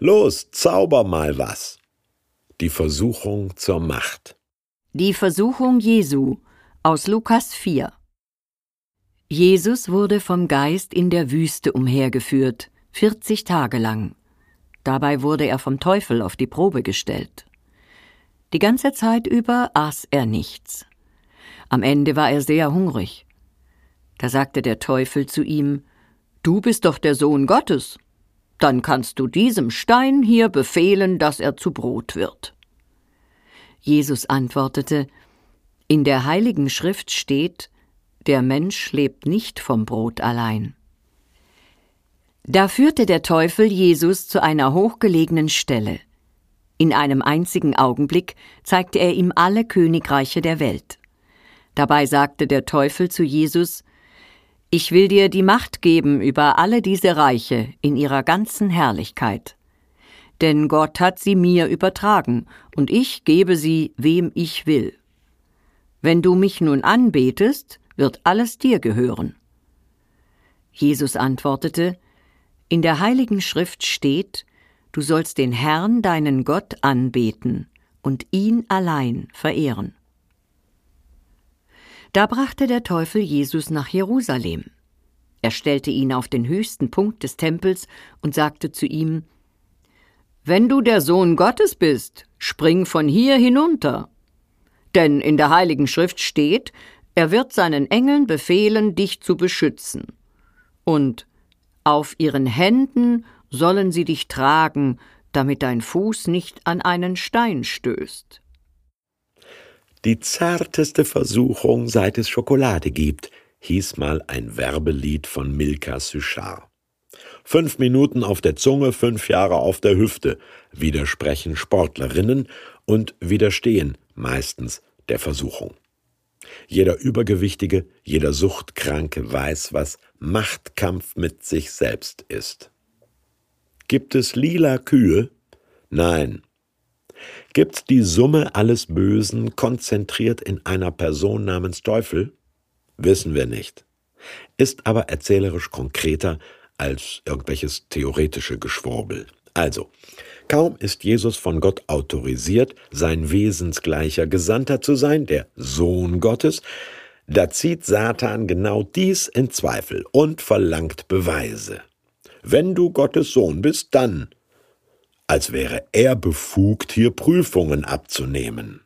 Los, zauber mal was. Die Versuchung zur Macht. Die Versuchung Jesu aus Lukas 4 Jesus wurde vom Geist in der Wüste umhergeführt, 40 Tage lang. Dabei wurde er vom Teufel auf die Probe gestellt. Die ganze Zeit über aß er nichts. Am Ende war er sehr hungrig. Da sagte der Teufel zu ihm Du bist doch der Sohn Gottes. Dann kannst du diesem Stein hier befehlen, dass er zu Brot wird. Jesus antwortete In der heiligen Schrift steht Der Mensch lebt nicht vom Brot allein. Da führte der Teufel Jesus zu einer hochgelegenen Stelle. In einem einzigen Augenblick zeigte er ihm alle Königreiche der Welt. Dabei sagte der Teufel zu Jesus Ich will dir die Macht geben über alle diese Reiche in ihrer ganzen Herrlichkeit. Denn Gott hat sie mir übertragen, und ich gebe sie, wem ich will. Wenn du mich nun anbetest, wird alles dir gehören. Jesus antwortete In der heiligen Schrift steht, Du sollst den Herrn, deinen Gott, anbeten und ihn allein verehren. Da brachte der Teufel Jesus nach Jerusalem. Er stellte ihn auf den höchsten Punkt des Tempels und sagte zu ihm Wenn du der Sohn Gottes bist, spring von hier hinunter. Denn in der heiligen Schrift steht, er wird seinen Engeln befehlen, dich zu beschützen. Und auf ihren Händen sollen sie dich tragen, damit dein Fuß nicht an einen Stein stößt. Die zarteste Versuchung, seit es Schokolade gibt, hieß mal ein Werbelied von Milka Suchard. Fünf Minuten auf der Zunge, fünf Jahre auf der Hüfte, widersprechen Sportlerinnen und widerstehen meistens der Versuchung. Jeder Übergewichtige, jeder Suchtkranke weiß, was Machtkampf mit sich selbst ist. Gibt es lila Kühe? Nein. Gibt's die Summe alles Bösen konzentriert in einer Person namens Teufel? Wissen wir nicht. Ist aber erzählerisch konkreter als irgendwelches theoretische Geschwurbel. Also, kaum ist Jesus von Gott autorisiert, sein wesensgleicher Gesandter zu sein, der Sohn Gottes, da zieht Satan genau dies in Zweifel und verlangt Beweise. Wenn du Gottes Sohn bist, dann, als wäre er befugt, hier Prüfungen abzunehmen.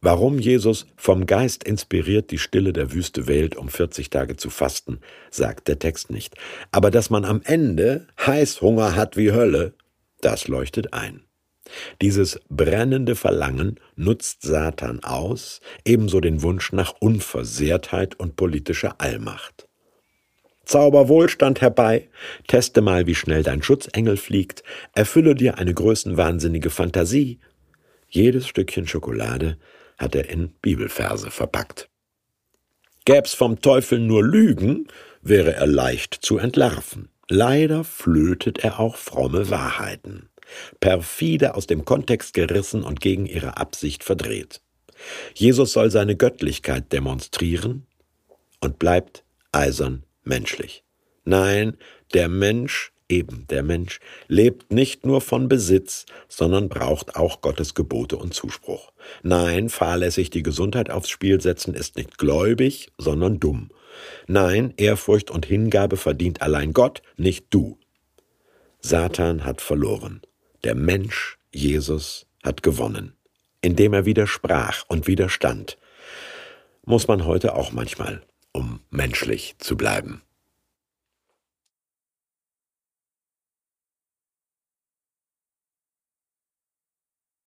Warum Jesus vom Geist inspiriert die Stille der Wüste wählt, um 40 Tage zu fasten, sagt der Text nicht. Aber dass man am Ende Heißhunger hat wie Hölle, das leuchtet ein. Dieses brennende Verlangen nutzt Satan aus, ebenso den Wunsch nach Unversehrtheit und politischer Allmacht. Zauber Wohlstand herbei, teste mal, wie schnell dein Schutzengel fliegt, erfülle dir eine größenwahnsinnige Fantasie. Jedes Stückchen Schokolade hat er in Bibelverse verpackt. Gäb's vom Teufel nur Lügen, wäre er leicht zu entlarven. Leider flötet er auch fromme Wahrheiten, perfide aus dem Kontext gerissen und gegen ihre Absicht verdreht. Jesus soll seine Göttlichkeit demonstrieren und bleibt eisern menschlich. Nein, der Mensch, eben der Mensch, lebt nicht nur von Besitz, sondern braucht auch Gottes Gebote und Zuspruch. Nein, fahrlässig die Gesundheit aufs Spiel setzen ist nicht gläubig, sondern dumm. Nein, Ehrfurcht und Hingabe verdient allein Gott, nicht du. Satan hat verloren. Der Mensch, Jesus, hat gewonnen. Indem er widersprach und widerstand, muss man heute auch manchmal um menschlich zu bleiben.